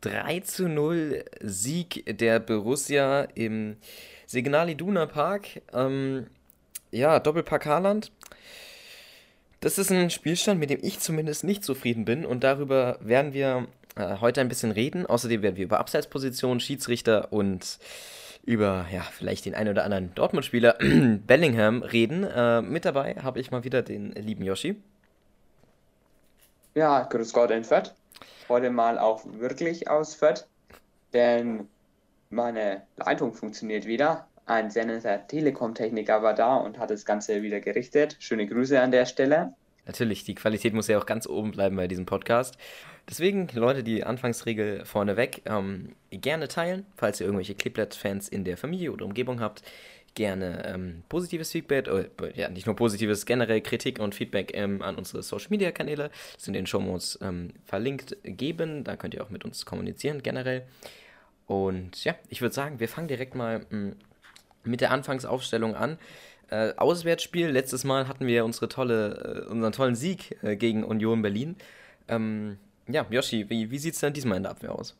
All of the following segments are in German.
3 zu 0 Sieg der Borussia im Signal Iduna Park. Ähm, ja, Doppelpack Haaland. Das ist ein Spielstand, mit dem ich zumindest nicht zufrieden bin und darüber werden wir äh, heute ein bisschen reden. Außerdem werden wir über Abseitspositionen, Schiedsrichter und über ja, vielleicht den einen oder anderen Dortmund-Spieler Bellingham reden. Äh, mit dabei habe ich mal wieder den lieben Yoshi. Ja, grüß Gott in Heute mal auch wirklich aus Fürth, denn meine Leitung funktioniert wieder. Ein sehr netter Telekom-Techniker war da und hat das Ganze wieder gerichtet. Schöne Grüße an der Stelle. Natürlich, die Qualität muss ja auch ganz oben bleiben bei diesem Podcast. Deswegen, Leute, die Anfangsregel vorneweg ähm, gerne teilen, falls ihr irgendwelche Cliplet-Fans in der Familie oder Umgebung habt. Gerne ähm, positives Feedback, äh, ja, nicht nur positives, generell Kritik und Feedback ähm, an unsere Social-Media-Kanäle, sind in den Shownotes ähm, verlinkt, geben. Da könnt ihr auch mit uns kommunizieren, generell. Und ja, ich würde sagen, wir fangen direkt mal mm, mit der Anfangsaufstellung an. Äh, Auswärtsspiel, letztes Mal hatten wir unsere tolle, äh, unseren tollen Sieg äh, gegen Union Berlin. Ähm, ja, Yoshi, wie, wie sieht es denn diesmal in der Abwehr aus?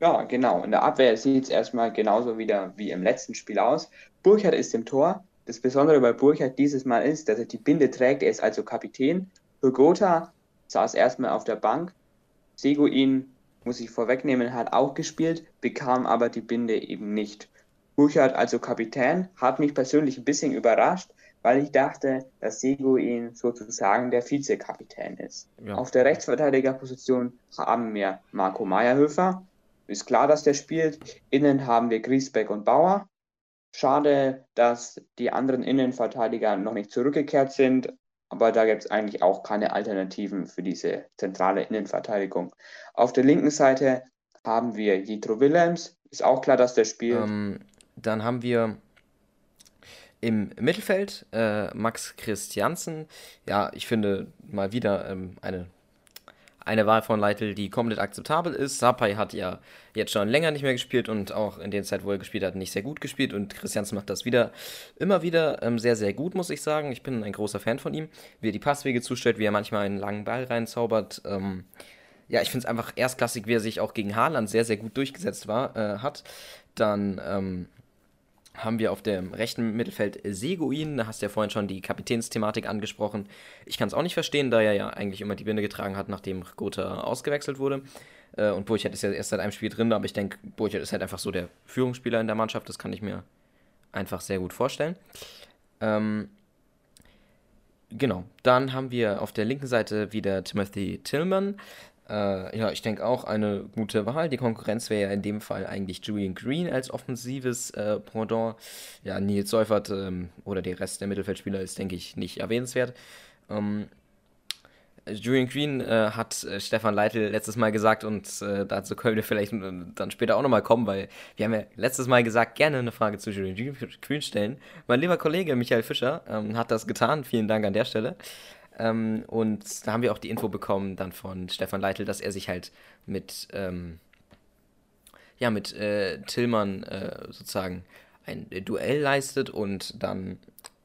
Ja, genau. In der Abwehr sieht es erstmal genauso wieder wie im letzten Spiel aus. Burchard ist im Tor. Das Besondere bei Burchard dieses Mal ist, dass er die Binde trägt. Er ist also Kapitän. Hugota saß erstmal auf der Bank. Seguin, muss ich vorwegnehmen, hat auch gespielt, bekam aber die Binde eben nicht. Burchard also Kapitän, hat mich persönlich ein bisschen überrascht, weil ich dachte, dass Seguin sozusagen der Vizekapitän ist. Ja. Auf der Rechtsverteidigerposition haben wir Marco Meyerhöfer. Ist klar, dass der spielt. Innen haben wir Griesbeck und Bauer. Schade, dass die anderen Innenverteidiger noch nicht zurückgekehrt sind, aber da gibt es eigentlich auch keine Alternativen für diese zentrale Innenverteidigung. Auf der linken Seite haben wir Jitro Willems. Ist auch klar, dass der spielt. Ähm, dann haben wir im Mittelfeld äh, Max Christiansen. Ja, ich finde mal wieder ähm, eine, eine Wahl von Leitl, die komplett akzeptabel ist. Sapai hat ja jetzt schon länger nicht mehr gespielt und auch in der Zeit, wo er gespielt hat, nicht sehr gut gespielt. Und Christiansen macht das wieder immer wieder ähm, sehr, sehr gut, muss ich sagen. Ich bin ein großer Fan von ihm. Wie er die Passwege zustellt, wie er manchmal einen langen Ball reinzaubert. Ähm, ja, ich finde es einfach erstklassig, wie er sich auch gegen Haaland sehr, sehr gut durchgesetzt war, äh, hat. Dann ähm, haben wir auf dem rechten Mittelfeld Seguin. Da hast du ja vorhin schon die Kapitänsthematik angesprochen. Ich kann es auch nicht verstehen, da er ja eigentlich immer die Binde getragen hat, nachdem Gotha ausgewechselt wurde. Äh, und Burchard ist ja erst seit einem Spiel drin, aber ich denke, Burchard ist halt einfach so der Führungsspieler in der Mannschaft. Das kann ich mir einfach sehr gut vorstellen. Ähm, genau, dann haben wir auf der linken Seite wieder Timothy Tillman. Äh, ja, ich denke auch eine gute Wahl. Die Konkurrenz wäre ja in dem Fall eigentlich Julian Green als offensives äh, Pendant. Ja, Nils Seufert ähm, oder der Rest der Mittelfeldspieler ist, denke ich, nicht erwähnenswert. Ähm, Julian Green äh, hat äh, Stefan Leitl letztes Mal gesagt und äh, dazu können wir vielleicht äh, dann später auch nochmal kommen, weil wir haben ja letztes Mal gesagt, gerne eine Frage zu Julian Green stellen. Mein lieber Kollege Michael Fischer ähm, hat das getan. Vielen Dank an der Stelle. Ähm, und da haben wir auch die Info bekommen dann von Stefan Leitl, dass er sich halt mit, ähm, ja, mit äh, Tillmann äh, sozusagen ein Duell leistet und dann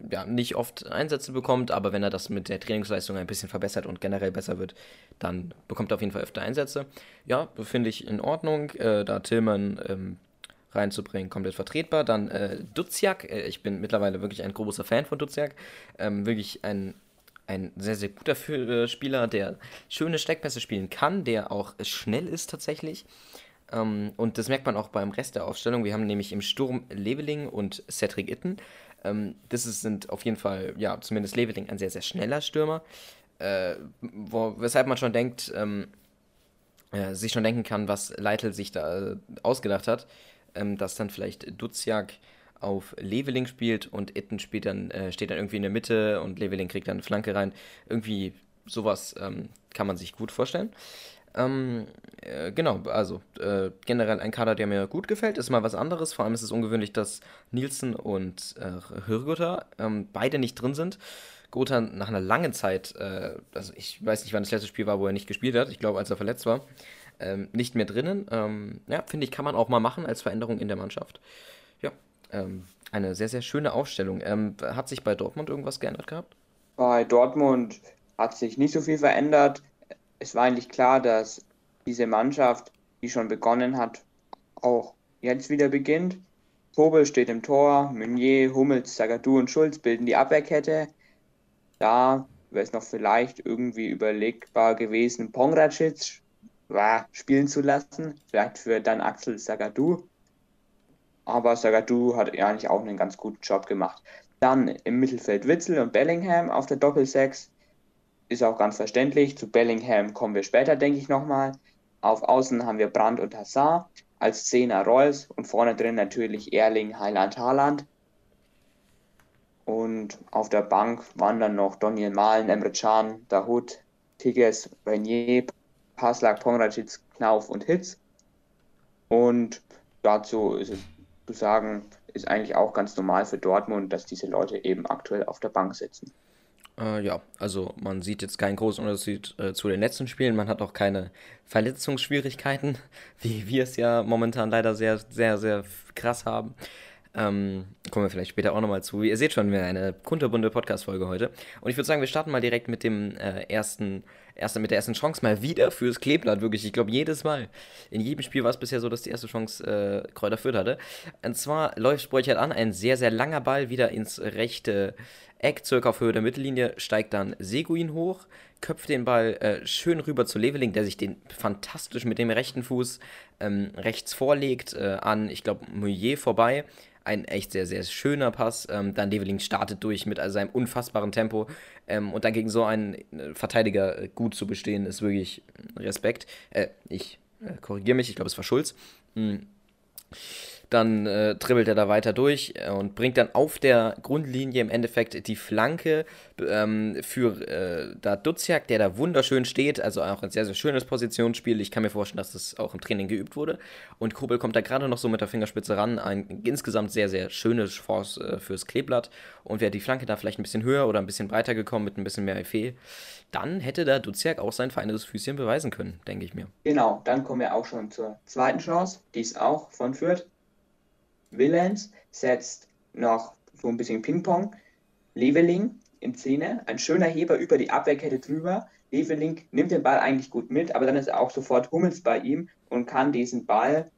ja, nicht oft Einsätze bekommt, aber wenn er das mit der Trainingsleistung ein bisschen verbessert und generell besser wird, dann bekommt er auf jeden Fall öfter Einsätze. Ja, finde ich in Ordnung, äh, da Tillmann ähm, reinzubringen, komplett vertretbar. Dann äh, Duziak, äh, ich bin mittlerweile wirklich ein großer Fan von Duziak, ähm, wirklich ein ein sehr, sehr guter äh, Spieler, der schöne Steckpässe spielen kann, der auch schnell ist tatsächlich. Ähm, und das merkt man auch beim Rest der Aufstellung. Wir haben nämlich im Sturm Leveling und Cedric Itten. Ähm, das ist, sind auf jeden Fall, ja, zumindest Leveling ein sehr, sehr schneller Stürmer. Äh, wo, weshalb man schon denkt, ähm, äh, sich schon denken kann, was Leitl sich da äh, ausgedacht hat, ähm, dass dann vielleicht Duziak auf Leveling spielt und Itten spielt dann, äh, steht dann irgendwie in der Mitte und Leveling kriegt dann eine Flanke rein. Irgendwie sowas ähm, kann man sich gut vorstellen. Ähm, äh, genau, also äh, generell ein Kader, der mir gut gefällt, ist mal was anderes. Vor allem ist es ungewöhnlich, dass Nielsen und äh, Hürgotha ähm, beide nicht drin sind. Gotha nach einer langen Zeit, äh, also ich weiß nicht, wann das letzte Spiel war, wo er nicht gespielt hat, ich glaube, als er verletzt war, ähm, nicht mehr drinnen. Ähm, ja, finde ich, kann man auch mal machen als Veränderung in der Mannschaft. Ja, ähm, eine sehr, sehr schöne Aufstellung. Ähm, hat sich bei Dortmund irgendwas geändert gehabt? Bei Dortmund hat sich nicht so viel verändert. Es war eigentlich klar, dass diese Mannschaft die schon begonnen hat, auch jetzt wieder beginnt. Kobel steht im Tor, Meunier, Hummels, Zagadou und Schulz bilden die Abwehrkette. Da wäre es noch vielleicht irgendwie überlegbar gewesen, Pongracic ja, spielen zu lassen. Vielleicht für dann Axel Zagadou. Aber Zagadou hat eigentlich auch einen ganz guten Job gemacht. Dann im Mittelfeld Witzel und Bellingham auf der Doppel-6. Ist auch ganz verständlich. Zu Bellingham kommen wir später, denke ich, nochmal. Auf Außen haben wir Brandt und Hazard. Als Zehner Reus und vorne drin natürlich Erling, Heiland, Haaland. Und auf der Bank waren dann noch Daniel Mahlen, Emre Can, Dahut, Tigges, Renier, Paslak, Pongracic, Knauf und Hitz. Und dazu ist es zu sagen, ist eigentlich auch ganz normal für Dortmund, dass diese Leute eben aktuell auf der Bank sitzen. Äh, ja, also man sieht jetzt keinen großen Unterschied äh, zu den letzten Spielen. Man hat auch keine Verletzungsschwierigkeiten, wie wir es ja momentan leider sehr, sehr, sehr krass haben. Ähm, kommen wir vielleicht später auch nochmal zu. Ihr seht schon, wir haben eine kunterbunte Podcast-Folge heute. Und ich würde sagen, wir starten mal direkt mit dem äh, ersten, erste, mit der ersten Chance mal wieder fürs Kleeblatt. Wirklich, ich glaube, jedes Mal. In jedem Spiel war es bisher so, dass die erste Chance äh, Kräuter Fürth hatte. Und zwar läuft Spreuchert an, ein sehr, sehr langer Ball wieder ins rechte Eck, circa auf Höhe der Mittellinie, steigt dann Seguin hoch, köpft den Ball äh, schön rüber zu Leveling, der sich den fantastisch mit dem rechten Fuß ähm, rechts vorlegt, äh, an, ich glaube, Mouillet vorbei ein echt sehr, sehr schöner Pass. Ähm, dann Develing startet durch mit seinem unfassbaren Tempo. Ähm, und dann gegen so einen äh, Verteidiger äh, gut zu bestehen, ist wirklich Respekt. Äh, ich äh, korrigiere mich, ich glaube, es war Schulz. Mhm. Dann äh, dribbelt er da weiter durch äh, und bringt dann auf der Grundlinie im Endeffekt die Flanke ähm, für äh, da Duziak, der da wunderschön steht. Also auch ein sehr, sehr schönes Positionsspiel. Ich kann mir vorstellen, dass das auch im Training geübt wurde. Und Kobel kommt da gerade noch so mit der Fingerspitze ran. Ein insgesamt sehr, sehr schönes Chance äh, fürs Kleeblatt. Und wäre die Flanke da vielleicht ein bisschen höher oder ein bisschen breiter gekommen mit ein bisschen mehr Effet, dann hätte da Duziak auch sein feines Füßchen beweisen können, denke ich mir. Genau, dann kommen wir auch schon zur zweiten Chance. Die ist auch von Fürth. Willems setzt noch so ein bisschen Ping-Pong. Leveling in Szene, ein schöner Heber über die Abwehrkette drüber. Leveling nimmt den Ball eigentlich gut mit, aber dann ist auch sofort Hummels bei ihm und kann diesen Ball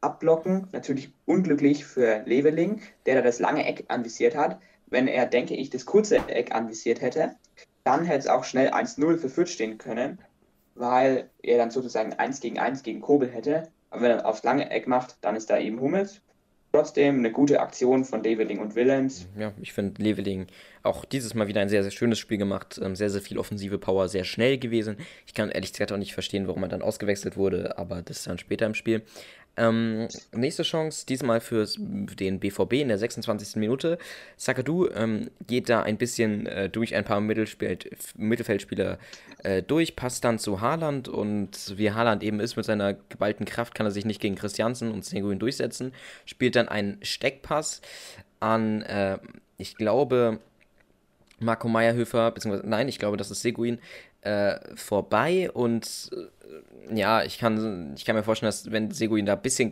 abblocken. Natürlich unglücklich für Leveling, der da das lange Eck anvisiert hat. Wenn er, denke ich, das kurze Eck anvisiert hätte, dann hätte es auch schnell 1-0 für Fürth stehen können, weil er dann sozusagen 1 gegen 1 gegen Kobel hätte. Aber wenn er aufs lange Eck macht, dann ist da eben Hummels. Trotzdem eine gute Aktion von Leveling und Willems. Ja, ich finde Leveling auch dieses Mal wieder ein sehr, sehr schönes Spiel gemacht. Ähm, sehr, sehr viel offensive Power, sehr schnell gewesen. Ich kann ehrlich gesagt auch nicht verstehen, warum er dann ausgewechselt wurde, aber das ist dann später im Spiel. Ähm, nächste Chance, diesmal für den BVB in der 26. Minute. Sakadu ähm, geht da ein bisschen äh, durch ein paar Mittelfeldspieler äh, durch, passt dann zu Haaland und wie Haaland eben ist mit seiner geballten Kraft, kann er sich nicht gegen Christiansen und Seguin durchsetzen. Spielt dann einen Steckpass an, äh, ich glaube, Marco Meyerhöfer, beziehungsweise nein, ich glaube, das ist Seguin, äh, vorbei und äh, ja, ich kann, ich kann mir vorstellen, dass wenn Seguin da ein bisschen,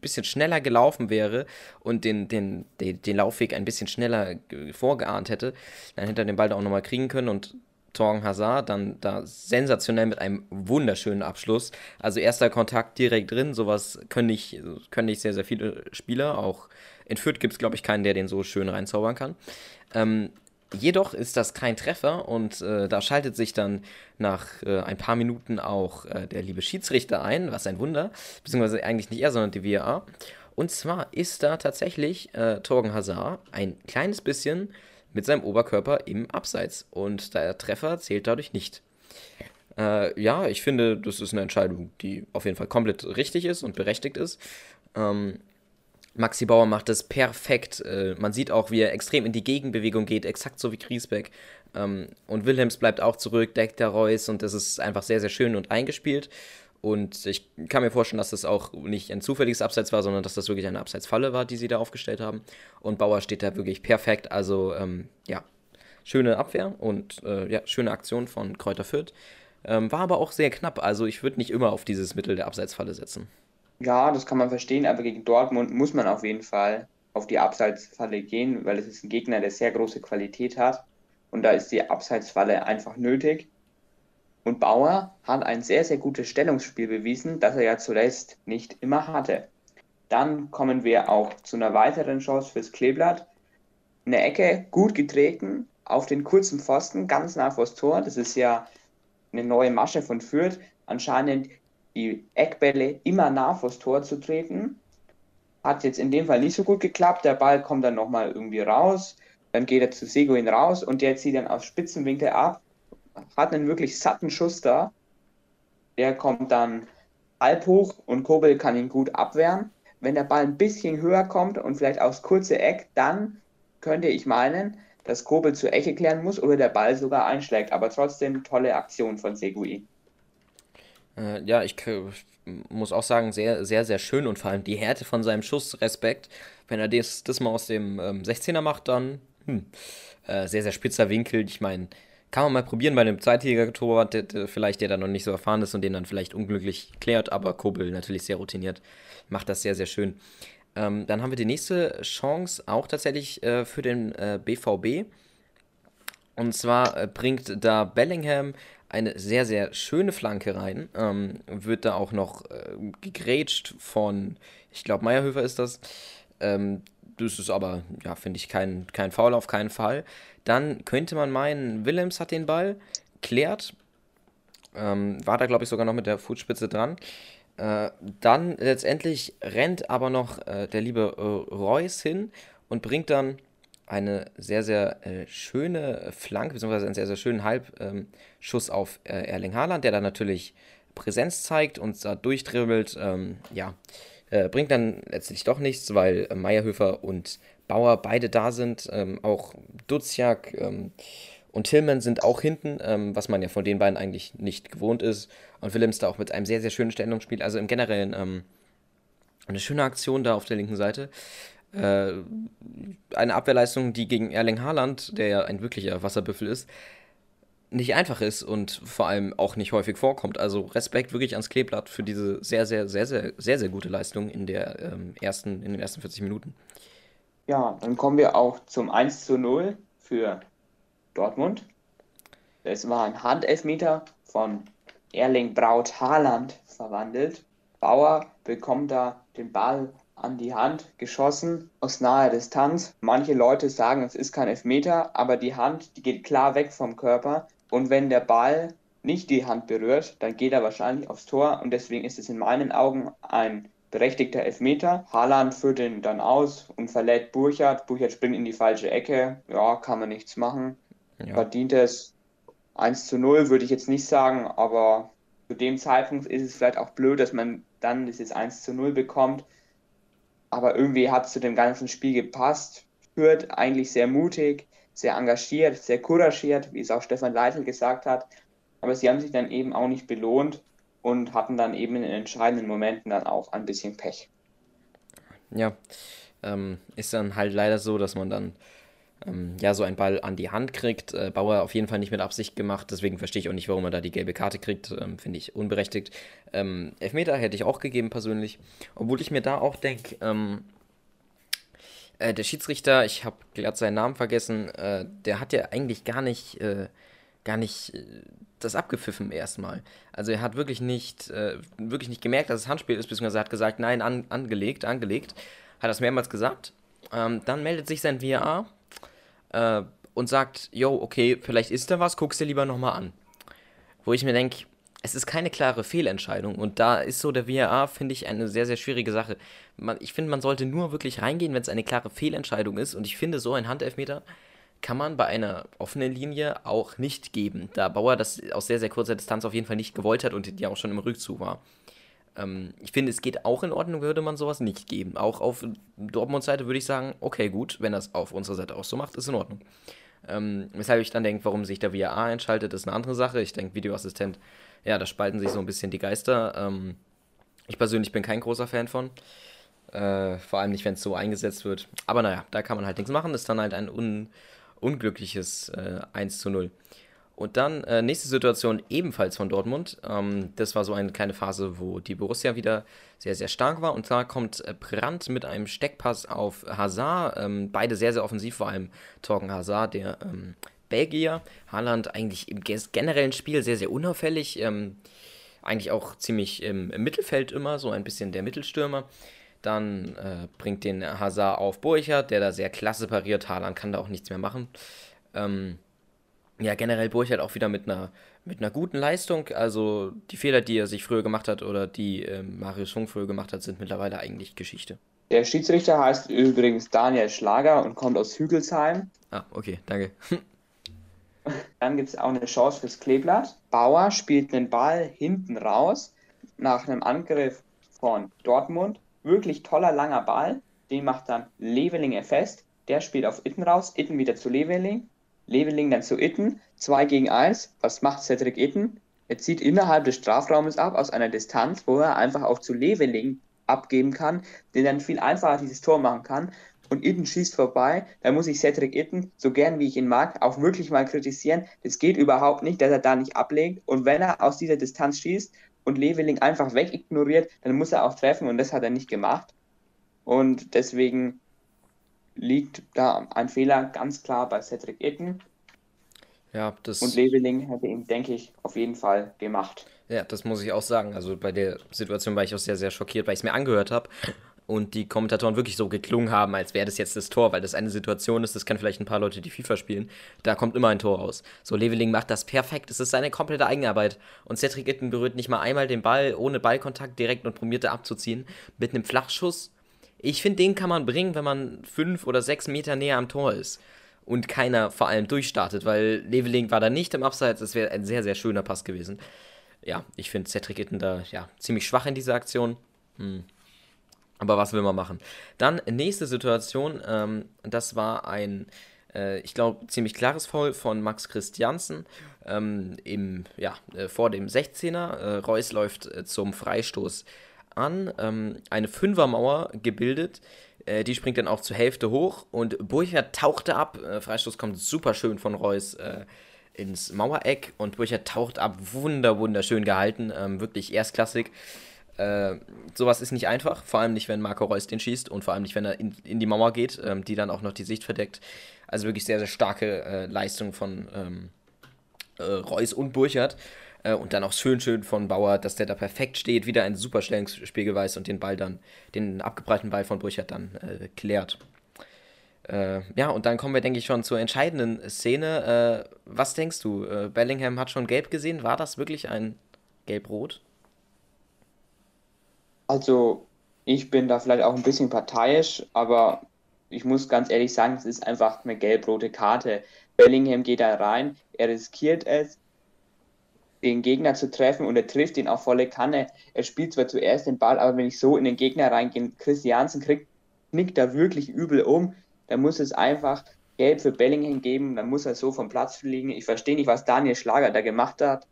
bisschen schneller gelaufen wäre und den, den, den, den Laufweg ein bisschen schneller vorgeahnt hätte, dann hätte er den Ball da auch nochmal kriegen können und Torgen Hazard dann da sensationell mit einem wunderschönen Abschluss. Also erster Kontakt direkt drin, sowas können nicht, können nicht sehr, sehr viele Spieler. Auch in Fürth gibt es, glaube ich, keinen, der den so schön reinzaubern kann. Ähm, Jedoch ist das kein Treffer und äh, da schaltet sich dann nach äh, ein paar Minuten auch äh, der liebe Schiedsrichter ein, was ein Wunder, beziehungsweise eigentlich nicht er, sondern die VAR. Und zwar ist da tatsächlich äh, Torgen Hazard ein kleines bisschen mit seinem Oberkörper im Abseits und der Treffer zählt dadurch nicht. Äh, ja, ich finde, das ist eine Entscheidung, die auf jeden Fall komplett richtig ist und berechtigt ist. Ähm, Maxi Bauer macht das perfekt. Äh, man sieht auch, wie er extrem in die Gegenbewegung geht, exakt so wie Griesbeck. Ähm, und Wilhelms bleibt auch zurück, deckt der Reus und das ist einfach sehr, sehr schön und eingespielt. Und ich kann mir vorstellen, dass das auch nicht ein zufälliges Abseits war, sondern dass das wirklich eine Abseitsfalle war, die sie da aufgestellt haben. Und Bauer steht da wirklich perfekt. Also, ähm, ja, schöne Abwehr und äh, ja, schöne Aktion von Kräuter Fürth. Ähm, war aber auch sehr knapp. Also, ich würde nicht immer auf dieses Mittel der Abseitsfalle setzen. Ja, das kann man verstehen, aber gegen Dortmund muss man auf jeden Fall auf die Abseitsfalle gehen, weil es ist ein Gegner, der sehr große Qualität hat. Und da ist die Abseitsfalle einfach nötig. Und Bauer hat ein sehr, sehr gutes Stellungsspiel bewiesen, das er ja zuletzt nicht immer hatte. Dann kommen wir auch zu einer weiteren Chance fürs Kleeblatt. Eine Ecke, gut getreten, auf den kurzen Pfosten, ganz nah vors Tor. Das ist ja eine neue Masche von Fürth. Anscheinend die Eckbälle immer nah vors Tor zu treten. Hat jetzt in dem Fall nicht so gut geklappt. Der Ball kommt dann nochmal irgendwie raus. Dann geht er zu Seguin raus und der zieht dann aus Spitzenwinkel ab. Hat einen wirklich satten Schuss da. Der kommt dann halb hoch und Kobel kann ihn gut abwehren. Wenn der Ball ein bisschen höher kommt und vielleicht aufs kurze Eck, dann könnte ich meinen, dass Kobel zur Ecke klären muss oder der Ball sogar einschlägt. Aber trotzdem tolle Aktion von Segui. Äh, ja, ich muss auch sagen, sehr, sehr, sehr schön und vor allem die Härte von seinem Schuss, Respekt. Wenn er das, das mal aus dem ähm, 16er macht, dann hm, äh, sehr, sehr spitzer Winkel. Ich meine, kann man mal probieren bei einem der, vielleicht der dann noch nicht so erfahren ist und den dann vielleicht unglücklich klärt, aber Kobel natürlich sehr routiniert, macht das sehr, sehr schön. Ähm, dann haben wir die nächste Chance auch tatsächlich äh, für den äh, BVB. Und zwar äh, bringt da Bellingham eine sehr, sehr schöne Flanke rein. Ähm, wird da auch noch äh, gegrätscht von, ich glaube, Meierhöfer ist das. Ähm, das ist aber, ja, finde ich, kein, kein Foul auf keinen Fall. Dann könnte man meinen, Willems hat den Ball, klärt. Ähm, war da, glaube ich, sogar noch mit der Fußspitze dran. Äh, dann letztendlich rennt aber noch äh, der liebe äh, Reus hin und bringt dann eine sehr, sehr äh, schöne Flanke, beziehungsweise einen sehr, sehr schönen Halbschuss ähm, auf äh, Erling Haaland, der dann natürlich Präsenz zeigt und da durchdribbelt. Ähm, ja, äh, bringt dann letztlich doch nichts, weil Meierhöfer und Bauer beide da sind. Ähm, auch Duziak ähm, und Tillman sind auch hinten, ähm, was man ja von den beiden eigentlich nicht gewohnt ist. Und Willems da auch mit einem sehr, sehr schönen Stellungsspiel. Also im Generellen ähm, eine schöne Aktion da auf der linken Seite. Äh, eine Abwehrleistung, die gegen Erling Haaland, der ja ein wirklicher Wasserbüffel ist, nicht einfach ist und vor allem auch nicht häufig vorkommt. Also Respekt wirklich ans Kleeblatt für diese sehr, sehr, sehr, sehr, sehr, sehr gute Leistung in, der, ähm, ersten, in den ersten 40 Minuten. Ja, dann kommen wir auch zum 1 zu 0 für Dortmund. Es war ein Handelfmeter von Erling Braut Haaland verwandelt. Bauer bekommt da den Ball an die Hand geschossen aus naher Distanz. Manche Leute sagen, es ist kein Elfmeter, aber die Hand, die geht klar weg vom Körper. Und wenn der Ball nicht die Hand berührt, dann geht er wahrscheinlich aufs Tor. Und deswegen ist es in meinen Augen ein berechtigter Elfmeter. Haaland führt ihn dann aus und verlädt Burchardt. Burchardt springt in die falsche Ecke. Ja, kann man nichts machen. Ja. Verdient es 1 zu 0, würde ich jetzt nicht sagen, aber zu dem Zeitpunkt ist es vielleicht auch blöd, dass man dann dieses 1 zu 0 bekommt. Aber irgendwie hat es zu dem ganzen Spiel gepasst. Führt eigentlich sehr mutig, sehr engagiert, sehr couragiert, wie es auch Stefan Leitl gesagt hat. Aber sie haben sich dann eben auch nicht belohnt und hatten dann eben in den entscheidenden Momenten dann auch ein bisschen Pech. Ja, ähm, ist dann halt leider so, dass man dann ähm, ja, so einen Ball an die Hand kriegt. Äh, Bauer auf jeden Fall nicht mit Absicht gemacht, deswegen verstehe ich auch nicht, warum er da die gelbe Karte kriegt. Ähm, Finde ich unberechtigt. Ähm, Elfmeter hätte ich auch gegeben persönlich, obwohl ich mir da auch denke, ähm, äh, der Schiedsrichter, ich habe glatt seinen Namen vergessen, äh, der hat ja eigentlich gar nicht, äh, gar nicht äh, das abgepfiffen erstmal. Also er hat wirklich nicht, äh, wirklich nicht gemerkt, dass es Handspiel ist, beziehungsweise hat gesagt, nein, an, angelegt, angelegt. Hat das mehrmals gesagt. Ähm, dann meldet sich sein VAR äh, und sagt, yo, okay, vielleicht ist da was, guckst dir lieber nochmal an. Wo ich mir denke, es ist keine klare Fehlentscheidung und da ist so der VAR, finde ich, eine sehr, sehr schwierige Sache. Man, ich finde, man sollte nur wirklich reingehen, wenn es eine klare Fehlentscheidung ist und ich finde, so ein Handelfmeter kann man bei einer offenen Linie auch nicht geben, da Bauer das aus sehr, sehr kurzer Distanz auf jeden Fall nicht gewollt hat und ja auch schon im Rückzug war. Ähm, ich finde, es geht auch in Ordnung, würde man sowas nicht geben. Auch auf Dortmunds Seite würde ich sagen, okay, gut, wenn das auf unserer Seite auch so macht, ist in Ordnung. Ähm, weshalb ich dann denke, warum sich der VAA einschaltet, ist eine andere Sache. Ich denke, Videoassistent, ja, da spalten sich so ein bisschen die Geister. Ähm, ich persönlich bin kein großer Fan von. Äh, vor allem nicht, wenn es so eingesetzt wird. Aber naja, da kann man halt nichts machen. Ist dann halt ein un unglückliches äh, 1 zu 0. Und dann äh, nächste Situation ebenfalls von Dortmund. Ähm, das war so eine kleine Phase, wo die Borussia wieder sehr, sehr stark war. Und da kommt äh, Brandt mit einem Steckpass auf Hazard. Ähm, beide sehr, sehr offensiv, vor allem Torgen Hazard, der ähm, Belgier. Haaland eigentlich im generellen Spiel sehr, sehr unauffällig. Ähm, eigentlich auch ziemlich im, im, Mittelfeld immer, so ein bisschen der Mittelstürmer. Dann äh, bringt den Hazard auf Burchard, der da sehr klasse pariert. Haaland kann da auch nichts mehr machen. Ähm, ja, generell Burchard auch wieder mit einer, mit einer guten Leistung. Also die Fehler, die er sich früher gemacht hat oder die äh, Marius Funk früher gemacht hat, sind mittlerweile eigentlich Geschichte. Der Schiedsrichter heißt übrigens Daniel Schlager und kommt aus Hügelsheim. Ah, okay, danke. Dann gibt es auch eine Chance fürs Kleeblatt. Bauer spielt den Ball hinten raus nach einem Angriff von Dortmund. Wirklich toller langer Ball. Den macht dann Leveling fest. Der spielt auf Itten raus. Itten wieder zu Leveling. Leveling dann zu Itten. 2 gegen 1. Was macht Cedric Itten? Er zieht innerhalb des Strafraumes ab aus einer Distanz, wo er einfach auch zu Leveling abgeben kann, der dann viel einfacher dieses Tor machen kann und Itten schießt vorbei, dann muss ich Cedric Itten, so gern wie ich ihn mag, auch wirklich mal kritisieren. Das geht überhaupt nicht, dass er da nicht ablegt. Und wenn er aus dieser Distanz schießt und Leveling einfach wegignoriert, dann muss er auch treffen und das hat er nicht gemacht. Und deswegen liegt da ein Fehler ganz klar bei Cedric Itten. Ja, das. Und Leveling hätte ihn, denke ich, auf jeden Fall gemacht. Ja, das muss ich auch sagen. Also bei der Situation war ich auch sehr, sehr schockiert, weil ich es mir angehört habe und die Kommentatoren wirklich so geklungen haben, als wäre das jetzt das Tor, weil das eine Situation ist, das kann vielleicht ein paar Leute, die FIFA spielen, da kommt immer ein Tor raus. So, Leveling macht das perfekt, es ist seine komplette Eigenarbeit und Cedric Itten berührt nicht mal einmal den Ball ohne Ballkontakt direkt und probiert er abzuziehen mit einem Flachschuss. Ich finde, den kann man bringen, wenn man fünf oder sechs Meter näher am Tor ist und keiner vor allem durchstartet, weil Leveling war da nicht im Abseits, es wäre ein sehr, sehr schöner Pass gewesen. Ja, ich finde Cedric Itten da ja, ziemlich schwach in dieser Aktion. Hm. Aber was will man machen? Dann nächste Situation, ähm, das war ein, äh, ich glaube, ziemlich klares Foul von Max Christiansen ähm, im, ja, äh, vor dem 16er. Äh, Reus läuft äh, zum Freistoß an, ähm, eine Fünfermauer gebildet. Äh, die springt dann auch zur Hälfte hoch und Burchard tauchte ab. Äh, Freistoß kommt super schön von Reus ins Mauereck und Burchard taucht ab. Wunder, wunderschön gehalten, ähm, wirklich erstklassig. Äh, sowas ist nicht einfach, vor allem nicht, wenn Marco Reus den schießt und vor allem nicht, wenn er in, in die Mauer geht, ähm, die dann auch noch die Sicht verdeckt. Also wirklich sehr, sehr starke äh, Leistung von ähm, äh, Reus und Burchard. Äh, und dann auch schön, schön von Bauer, dass der da perfekt steht, wieder ein super Stellungsspiel weiß und den Ball dann, den abgebreiten Ball von Burchard dann äh, klärt. Äh, ja, und dann kommen wir, denke ich, schon zur entscheidenden Szene. was denkst du? Bellingham hat schon gelb gesehen. War das wirklich ein Gelb-Rot? Also, ich bin da vielleicht auch ein bisschen parteiisch, aber ich muss ganz ehrlich sagen, es ist einfach eine gelb-rote Karte. Bellingham geht da rein, er riskiert es, den Gegner zu treffen und er trifft ihn auf volle Kanne. Er spielt zwar zuerst den Ball, aber wenn ich so in den Gegner reingehe, Christiansen kriegt, knickt da wirklich übel um, dann muss es einfach gelb für Bellingham geben, dann muss er so vom Platz fliegen. Ich verstehe nicht, was Daniel Schlager da gemacht hat.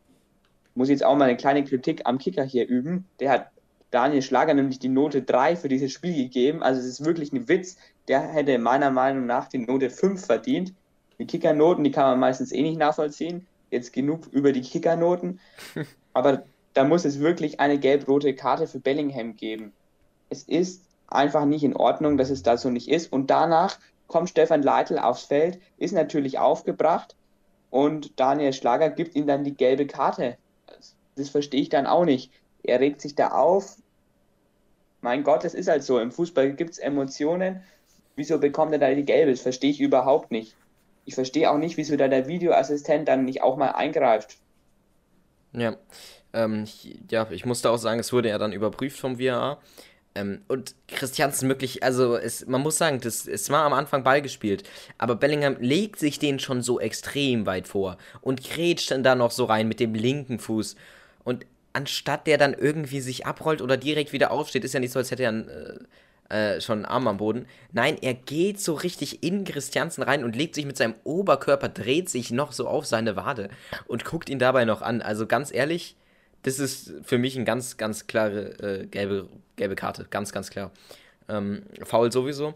Muss jetzt auch mal eine kleine Kritik am Kicker hier üben. Der hat Daniel Schlager nämlich die Note 3 für dieses Spiel gegeben. Also es ist wirklich ein Witz. Der hätte meiner Meinung nach die Note 5 verdient. Die Kickernoten, die kann man meistens eh nicht nachvollziehen. Jetzt genug über die Kickernoten. Aber da muss es wirklich eine gelb-rote Karte für Bellingham geben. Es ist einfach nicht in Ordnung, dass es da so nicht ist. Und danach kommt Stefan Leitl aufs Feld, ist natürlich aufgebracht und Daniel Schlager gibt ihm dann die gelbe Karte. Das verstehe ich dann auch nicht. Er regt sich da auf, mein Gott, es ist halt so. Im Fußball gibt es Emotionen. Wieso bekommt er da die gelbe? Das verstehe ich überhaupt nicht. Ich verstehe auch nicht, wieso da der Videoassistent dann nicht auch mal eingreift. Ja, ähm, ja, ich musste auch sagen, es wurde ja dann überprüft vom VAR. Ähm, und Christiansen wirklich, also es, man muss sagen, das, es war am Anfang Ball gespielt, aber Bellingham legt sich den schon so extrem weit vor und grätscht dann da noch so rein mit dem linken Fuß. Und anstatt der dann irgendwie sich abrollt oder direkt wieder aufsteht, ist ja nicht so, als hätte er einen, äh, äh, schon einen Arm am Boden. Nein, er geht so richtig in Christiansen rein und legt sich mit seinem Oberkörper, dreht sich noch so auf seine Wade und guckt ihn dabei noch an. Also ganz ehrlich, das ist für mich eine ganz, ganz klare äh, gelbe, gelbe Karte. Ganz, ganz klar. Ähm, faul sowieso.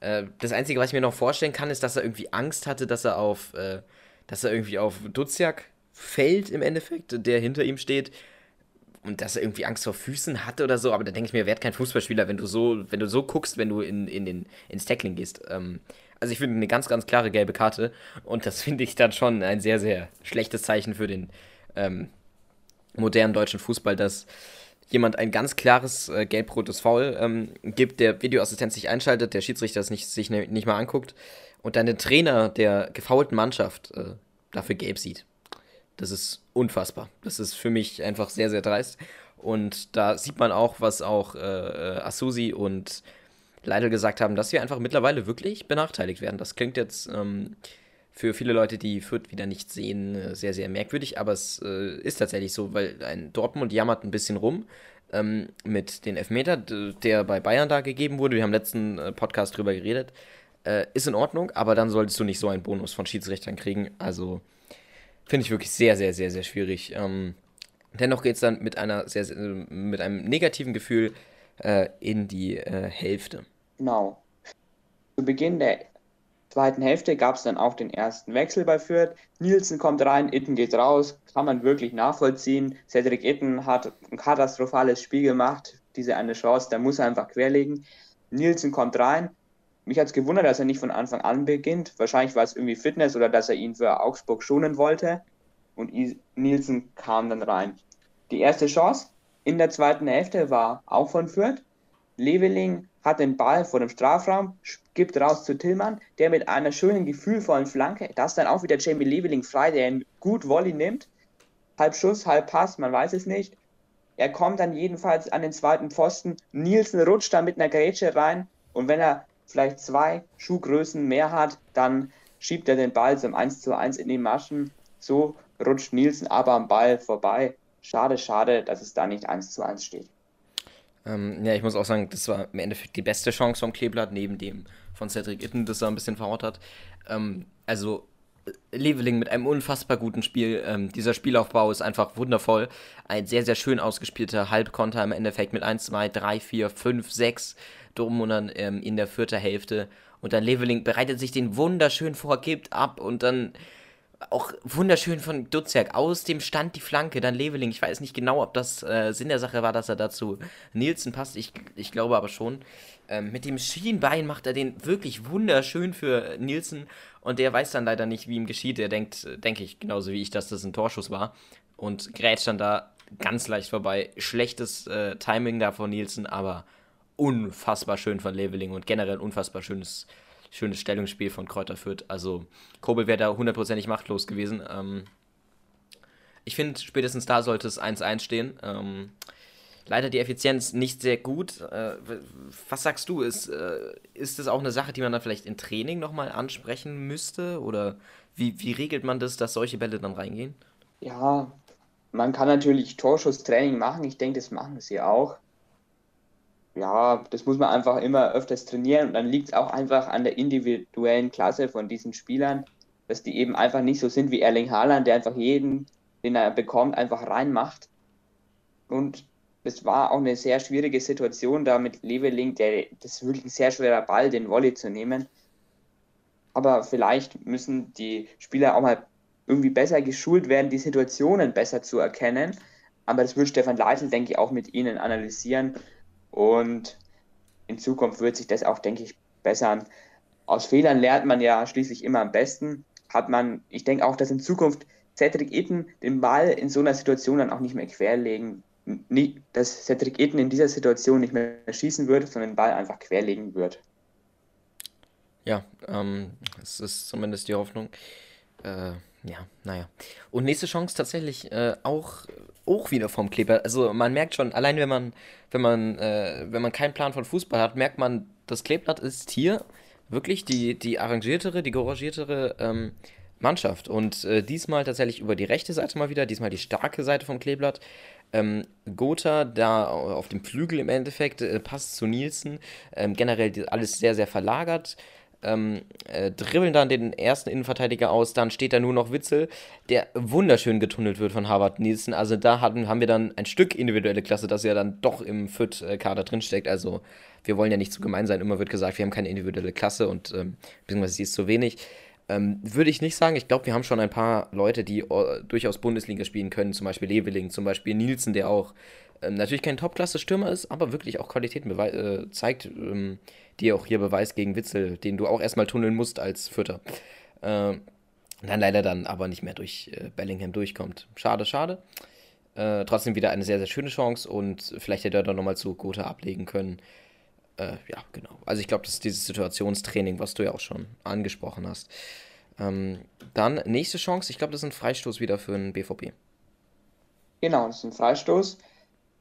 Äh, das Einzige, was ich mir noch vorstellen kann, ist, dass er irgendwie Angst hatte, dass er auf, äh, dass er irgendwie auf Duziak fällt im Endeffekt, der hinter ihm steht und dass er irgendwie Angst vor Füßen hatte oder so, aber da denke ich mir, werd kein Fußballspieler, wenn du so, wenn du so guckst, wenn du in, in den, ins Tackling gehst. Ähm, also ich finde eine ganz, ganz klare gelbe Karte und das finde ich dann schon ein sehr, sehr schlechtes Zeichen für den ähm, modernen deutschen Fußball, dass jemand ein ganz klares äh, gelb-rotes Foul ähm, gibt, der Videoassistent sich einschaltet, der Schiedsrichter es nicht, sich ne, nicht mal anguckt und dann der Trainer der gefaulten Mannschaft äh, dafür gelb sieht. Das ist unfassbar. Das ist für mich einfach sehr, sehr dreist. Und da sieht man auch, was auch äh, äh Asusi und Leidl gesagt haben, dass wir einfach mittlerweile wirklich benachteiligt werden. Das klingt jetzt ähm, für viele Leute, die Fürth wieder nicht sehen, äh, sehr, sehr merkwürdig, aber es äh, ist tatsächlich so, weil ein Dortmund jammert ein bisschen rum ähm, mit den Elfmeter, der bei Bayern da gegeben wurde. Wir haben letzten äh, Podcast drüber geredet. Äh, ist in Ordnung, aber dann solltest du nicht so einen Bonus von Schiedsrichtern kriegen. Also finde ich wirklich sehr, sehr, sehr, sehr schwierig. Ähm, dennoch geht es dann mit einer sehr, sehr, mit einem negativen Gefühl äh, in die äh, Hälfte. Genau. Zu Beginn der zweiten Hälfte gab es dann auch den ersten Wechsel bei Fürth. Nielsen kommt rein, Itten geht raus. Kann man wirklich nachvollziehen. Cedric Itten hat ein katastrophales Spiel gemacht. Diese eine Chance, da muss er einfach querlegen. Nielsen kommt rein. Mich hat es gewundert, dass er nicht von Anfang an beginnt. Wahrscheinlich war es irgendwie Fitness oder dass er ihn für Augsburg schonen wollte. Und Nielsen kam dann rein. Die erste Chance in der zweiten Hälfte war auch von Fürth. Leveling hat den Ball vor dem Strafraum, gibt raus zu Tillmann, der mit einer schönen, gefühlvollen Flanke, das dann auch wieder Jamie Leveling frei, der ihn gut Volley nimmt. Halb Schuss, halb Pass, man weiß es nicht. Er kommt dann jedenfalls an den zweiten Pfosten. Nielsen rutscht dann mit einer Grätsche rein und wenn er vielleicht zwei Schuhgrößen mehr hat, dann schiebt er den Ball zum 1 zu 1 in die Maschen. So rutscht Nielsen aber am Ball vorbei. Schade, schade, dass es da nicht 1 zu 1 steht. Ähm, ja, ich muss auch sagen, das war im Endeffekt die beste Chance vom Kleeblatt, neben dem von Cedric Itten, das er ein bisschen verhaut hat. Ähm, also, Leveling mit einem unfassbar guten Spiel. Ähm, dieser Spielaufbau ist einfach wundervoll. Ein sehr, sehr schön ausgespielter Halbkonter im Endeffekt mit 1, 2, 3, 4, 5, 6 Dortmundern ähm, in der vierten Hälfte. Und dann Leveling bereitet sich den wunderschön vor, gibt ab und dann auch wunderschön von Dutzjak aus dem Stand die Flanke, dann Leveling. Ich weiß nicht genau, ob das äh, Sinn der Sache war, dass er dazu Nielsen passt. Ich, ich glaube aber schon. Ähm, mit dem Schienbein macht er den wirklich wunderschön für Nielsen und der weiß dann leider nicht, wie ihm geschieht. Er denkt, denke ich, genauso wie ich, dass das ein Torschuss war und grätscht dann da ganz leicht vorbei. Schlechtes äh, Timing da von Nielsen, aber unfassbar schön von Leveling und generell unfassbar schönes schönes Stellungsspiel von Kräuter Fürth. Also Kobel wäre da hundertprozentig machtlos gewesen. Ähm, ich finde, spätestens da sollte es 1-1 stehen. Ähm, leider die Effizienz nicht sehr gut. Äh, was sagst du? Ist, äh, ist das auch eine Sache, die man dann vielleicht im Training nochmal ansprechen müsste? Oder wie, wie regelt man das, dass solche Bälle dann reingehen? Ja, man kann natürlich Torschusstraining machen. Ich denke, das machen sie auch ja, das muss man einfach immer öfters trainieren und dann liegt es auch einfach an der individuellen Klasse von diesen Spielern, dass die eben einfach nicht so sind wie Erling Haaland, der einfach jeden, den er bekommt, einfach reinmacht. Und es war auch eine sehr schwierige Situation da mit Leveling, der das ist wirklich ein sehr schwerer Ball, den Volley zu nehmen. Aber vielleicht müssen die Spieler auch mal irgendwie besser geschult werden, die Situationen besser zu erkennen. Aber das wird Stefan Leitl, denke ich, auch mit ihnen analysieren und in Zukunft wird sich das auch, denke ich, bessern. Aus Fehlern lernt man ja schließlich immer am besten. Hat man, ich denke auch, dass in Zukunft Cedric Itten den Ball in so einer Situation dann auch nicht mehr querlegen, nie, dass Cedric Itten in dieser Situation nicht mehr schießen wird, sondern den Ball einfach querlegen wird. Ja, ähm, das ist zumindest die Hoffnung. Äh, ja, naja. Und nächste Chance tatsächlich äh, auch, auch wieder vom Kleber. Also man merkt schon, allein wenn man, wenn man, äh, wenn man keinen Plan von Fußball hat, merkt man, das Kleeblatt ist hier wirklich die, die arrangiertere, die couragiertere ähm, Mannschaft. Und äh, diesmal tatsächlich über die rechte Seite mal wieder, diesmal die starke Seite vom Kleeblatt. Ähm, Gotha da auf dem Flügel im Endeffekt, äh, passt zu Nielsen. Ähm, generell alles sehr, sehr verlagert ähm, äh, dribbeln dann den ersten Innenverteidiger aus, dann steht da nur noch Witzel, der wunderschön getunnelt wird von Harvard Nielsen. Also da hatten, haben wir dann ein Stück individuelle Klasse, das ja dann doch im FIT-Kader drinsteckt. Also wir wollen ja nicht zu gemein sein, immer wird gesagt, wir haben keine individuelle Klasse und ähm, beziehungsweise sie ist zu wenig. Ähm, Würde ich nicht sagen. Ich glaube, wir haben schon ein paar Leute, die äh, durchaus Bundesliga spielen können. Zum Beispiel Leveling, zum Beispiel Nielsen, der auch ähm, natürlich kein Topklasse-Stürmer ist, aber wirklich auch Qualitäten äh, zeigt, ähm, die auch hier beweist gegen Witzel, den du auch erstmal tunneln musst als Vierter. Ähm, dann leider dann aber nicht mehr durch äh, Bellingham durchkommt. Schade, schade. Äh, trotzdem wieder eine sehr, sehr schöne Chance und vielleicht hätte er dann nochmal zu Gotha ablegen können. Äh, ja, genau. Also ich glaube, das ist dieses Situationstraining, was du ja auch schon angesprochen hast. Ähm, dann nächste Chance, ich glaube, das ist ein Freistoß wieder für den BVB. Genau, das ist ein Freistoß.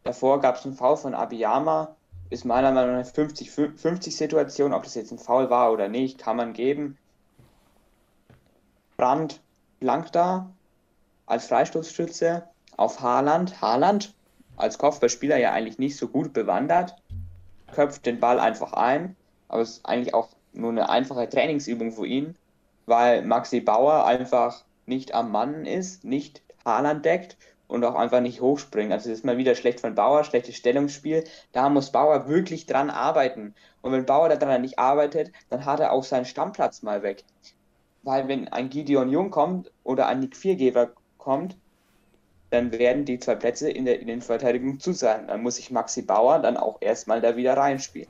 Davor gab es einen Foul von Abiyama. Ist meiner Meinung nach eine 50-50-Situation. Ob das jetzt ein Foul war oder nicht, kann man geben. Brand blank da als Freistoßschütze auf Haaland. Haaland als Kopfballspieler ja eigentlich nicht so gut bewandert, köpft den Ball einfach ein, aber es ist eigentlich auch nur eine einfache Trainingsübung für ihn, weil Maxi Bauer einfach nicht am Mann ist, nicht Haaland deckt und auch einfach nicht hochspringt. Also das ist mal wieder schlecht von Bauer, schlechtes Stellungsspiel. Da muss Bauer wirklich dran arbeiten. Und wenn Bauer daran nicht arbeitet, dann hat er auch seinen Stammplatz mal weg. Weil wenn ein Gideon Jung kommt oder ein Nick Viergeber kommt, dann werden die zwei Plätze in der Innenverteidigung zu sein. Dann muss sich Maxi Bauer dann auch erstmal da wieder reinspielen.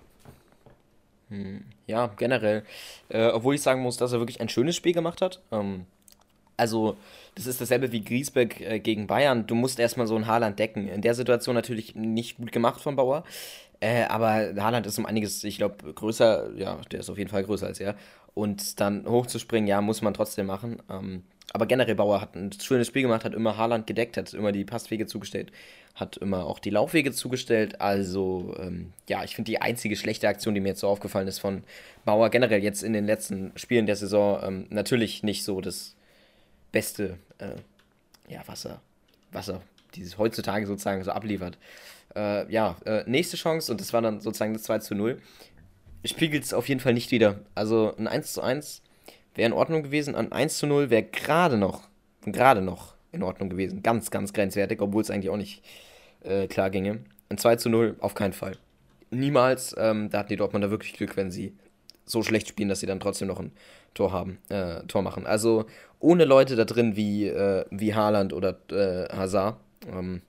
Hm, ja, generell. Äh, obwohl ich sagen muss, dass er wirklich ein schönes Spiel gemacht hat. Ähm, also, das ist dasselbe wie Griesbeck äh, gegen Bayern. Du musst erstmal so ein Haaland decken. In der Situation natürlich nicht gut gemacht von Bauer. Äh, aber Haaland ist um einiges, ich glaube, größer. Ja, der ist auf jeden Fall größer als er. Und dann hochzuspringen, ja, muss man trotzdem machen. Ähm, aber generell Bauer hat ein schönes Spiel gemacht, hat immer Haaland gedeckt, hat immer die Passwege zugestellt, hat immer auch die Laufwege zugestellt. Also, ähm, ja, ich finde die einzige schlechte Aktion, die mir jetzt so aufgefallen ist von Bauer generell jetzt in den letzten Spielen der Saison, ähm, natürlich nicht so das beste äh, ja, Wasser, Wasser, dieses heutzutage sozusagen so abliefert. Äh, ja, äh, nächste Chance, und das war dann sozusagen das 2 zu 0, spiegelt es auf jeden Fall nicht wieder. Also ein 1 zu 1 wäre in Ordnung gewesen. Ein 1 zu 0 wäre gerade noch, gerade noch in Ordnung gewesen. Ganz, ganz grenzwertig, obwohl es eigentlich auch nicht äh, klar ginge. Ein 2 zu 0 auf keinen Fall. Niemals, ähm, da hatten die Dortmunder wirklich Glück, wenn sie so schlecht spielen, dass sie dann trotzdem noch ein Tor haben, äh, Tor machen. Also ohne Leute da drin wie, äh, wie Haaland oder äh, Hazard, ähm,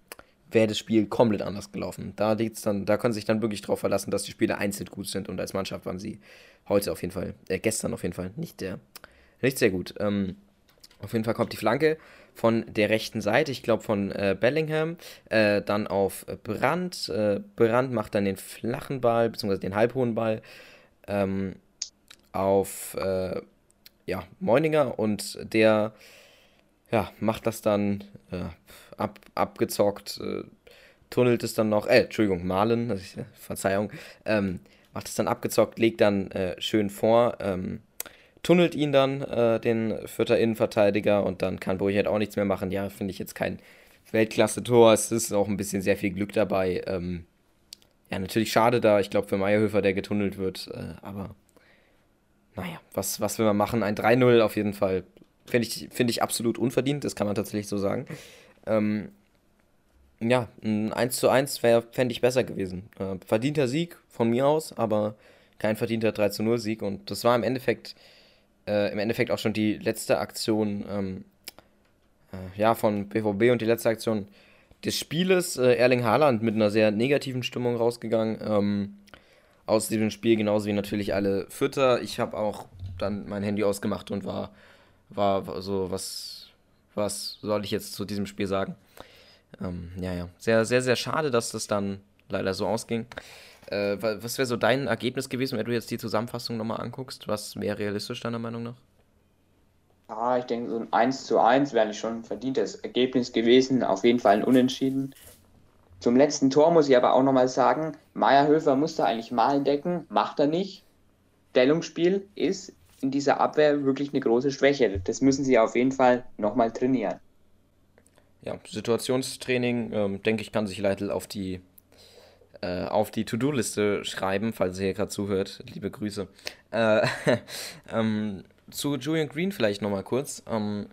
wäre das Spiel komplett anders gelaufen. Da liegt's dann, da können sich dann wirklich darauf verlassen, dass die Spiele einzeln gut sind und als Mannschaft waren sie heute auf jeden Fall, äh, gestern auf jeden Fall nicht der, nicht sehr gut. Ähm, auf jeden Fall kommt die Flanke von der rechten Seite, ich glaube von äh, Bellingham, äh, dann auf Brand. Äh, Brand macht dann den flachen Ball, beziehungsweise den halbhohen Ball ähm, auf äh, ja, Meuninger und der ja, macht das dann äh, ab, abgezockt, äh, tunnelt es dann noch, äh, Entschuldigung, Malen, also ich, Verzeihung, ähm, macht es dann abgezockt, legt dann äh, schön vor, ähm, tunnelt ihn dann, äh, den vierter Innenverteidiger und dann kann Burchard auch nichts mehr machen. Ja, finde ich jetzt kein Weltklasse-Tor, es ist auch ein bisschen sehr viel Glück dabei. Ähm, ja, natürlich schade da, ich glaube für Meierhöfer, der getunnelt wird, äh, aber naja, was, was will man machen? Ein 3-0 auf jeden Fall Finde ich, find ich absolut unverdient, das kann man tatsächlich so sagen. Ähm, ja, ein 1 zu 1 fände ich besser gewesen. Äh, verdienter Sieg von mir aus, aber kein verdienter 3 zu 0 Sieg. Und das war im Endeffekt, äh, im Endeffekt auch schon die letzte Aktion ähm, äh, ja, von BVB und die letzte Aktion des Spieles. Äh, Erling Haaland mit einer sehr negativen Stimmung rausgegangen. Ähm, aus diesem Spiel, genauso wie natürlich alle Fütter. Ich habe auch dann mein Handy ausgemacht und war war so, was, was soll ich jetzt zu diesem Spiel sagen? Ähm, ja, ja. Sehr, sehr, sehr schade, dass das dann leider so ausging. Äh, was wäre so dein Ergebnis gewesen, wenn du jetzt die Zusammenfassung nochmal anguckst? Was wäre realistisch deiner Meinung nach? Ja, ich denke, so ein 1 zu 1 wäre nicht schon ein verdientes Ergebnis gewesen. Auf jeden Fall ein Unentschieden. Zum letzten Tor muss ich aber auch nochmal sagen, Meierhöfer musste eigentlich mal entdecken, macht er nicht. Stellungsspiel ist in dieser Abwehr wirklich eine große Schwäche. Das müssen sie auf jeden Fall nochmal trainieren. Ja, Situationstraining, ähm, denke ich, kann sich Leitl auf die, äh, die To-Do-Liste schreiben, falls ihr hier gerade zuhört. Liebe Grüße. Äh, ähm, zu Julian Green vielleicht nochmal kurz. Ähm,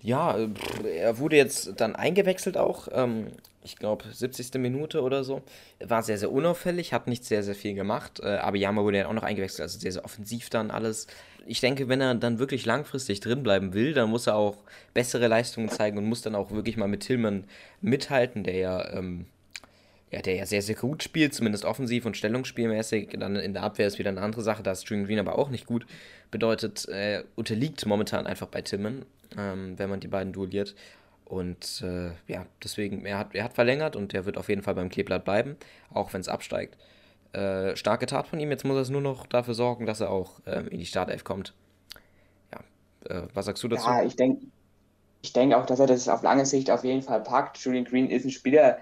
ja, er wurde jetzt dann eingewechselt auch. Ähm, ich glaube, 70. Minute oder so. War sehr, sehr unauffällig, hat nicht sehr, sehr viel gemacht. Äh, aber Yama wurde ja auch noch eingewechselt, also sehr, sehr offensiv dann alles. Ich denke, wenn er dann wirklich langfristig drin bleiben will, dann muss er auch bessere Leistungen zeigen und muss dann auch wirklich mal mit Tillman mithalten, der ja, ähm, ja, der ja sehr, sehr gut spielt, zumindest offensiv und stellungsspielmäßig. Dann in der Abwehr ist wieder eine andere Sache, da ist String Green aber auch nicht gut. Bedeutet, äh, unterliegt momentan einfach bei Tillman, ähm, wenn man die beiden duelliert. Und äh, ja, deswegen, er hat, er hat verlängert und er wird auf jeden Fall beim Kleeblatt bleiben, auch wenn es absteigt. Äh, starke Tat von ihm. Jetzt muss er es nur noch dafür sorgen, dass er auch äh, in die Startelf kommt. Ja, äh, was sagst du dazu? Ja, ich denke ich denk auch, dass er das auf lange Sicht auf jeden Fall packt. Julian Green ist ein Spieler,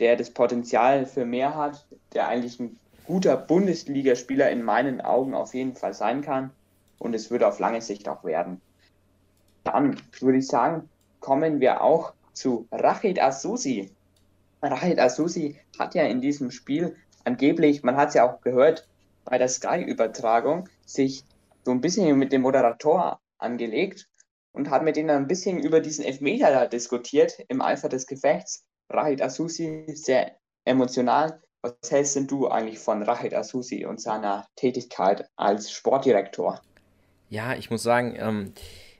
der das Potenzial für mehr hat, der eigentlich ein guter Bundesligaspieler in meinen Augen auf jeden Fall sein kann. Und es wird auf lange Sicht auch werden. Dann würde ich sagen, kommen wir auch zu Rachid Asusi. Rachid Asusi hat ja in diesem Spiel angeblich, man hat es ja auch gehört, bei der Sky-Übertragung sich so ein bisschen mit dem Moderator angelegt und hat mit denen ein bisschen über diesen Elfmeter da diskutiert im Eifer des Gefechts. Rachid Asusi, sehr emotional. Was hältst denn du eigentlich von Rachid Asusi und seiner Tätigkeit als Sportdirektor? Ja, ich muss sagen, ähm,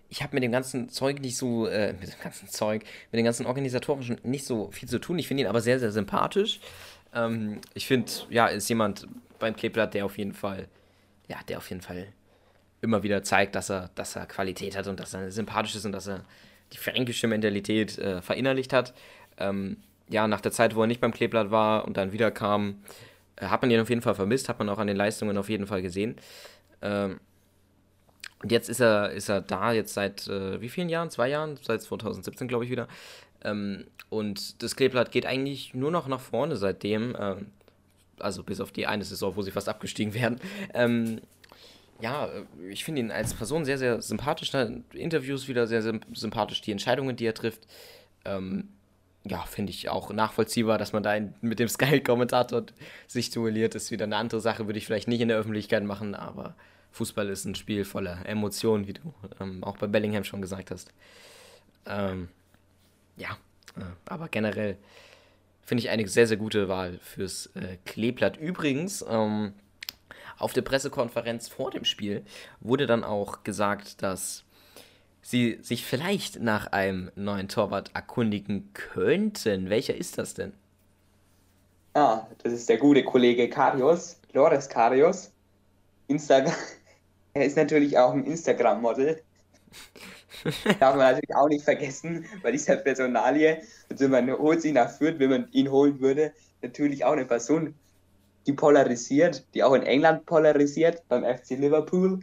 ich habe mit dem ganzen Zeug nicht so, äh, mit dem ganzen Zeug, mit den ganzen organisatorischen nicht so viel zu tun. Ich finde ihn aber sehr, sehr sympathisch. Ähm, ich finde, ja, ist jemand beim Kleeblatt, der auf jeden Fall, ja, der auf jeden Fall immer wieder zeigt, dass er, dass er Qualität hat und dass er sympathisch ist und dass er die fränkische Mentalität äh, verinnerlicht hat. Ähm, ja, nach der Zeit, wo er nicht beim Kleeblatt war und dann wieder kam, äh, hat man ihn auf jeden Fall vermisst, hat man auch an den Leistungen auf jeden Fall gesehen. Ähm, und jetzt ist er, ist er da, jetzt seit äh, wie vielen Jahren? Zwei Jahren? Seit 2017, glaube ich, wieder. Ähm, und das Kleeblatt geht eigentlich nur noch nach vorne seitdem. Ähm, also bis auf die eine Saison, wo sie fast abgestiegen werden. Ähm, ja, ich finde ihn als Person sehr, sehr sympathisch. Interviews wieder sehr, sehr sympathisch. Die Entscheidungen, die er trifft. Ähm, ja, finde ich auch nachvollziehbar, dass man da mit dem Sky-Kommentator sich duelliert. Ist wieder eine andere Sache, würde ich vielleicht nicht in der Öffentlichkeit machen, aber Fußball ist ein Spiel voller Emotionen, wie du ähm, auch bei Bellingham schon gesagt hast. Ähm, ja, äh, aber generell finde ich eine sehr, sehr gute Wahl fürs äh, Kleeblatt. Übrigens, ähm, auf der Pressekonferenz vor dem Spiel wurde dann auch gesagt, dass sie sich vielleicht nach einem neuen Torwart erkundigen könnten. Welcher ist das denn? Ah, das ist der gute Kollege Karius, Lores Karius. Instagram, er ist natürlich auch ein Instagram-Model. Darf man natürlich auch nicht vergessen, bei dieser Personalie, also man holt sich nach Fürth, wenn man ihn holen würde, natürlich auch eine Person, die polarisiert, die auch in England polarisiert, beim FC Liverpool.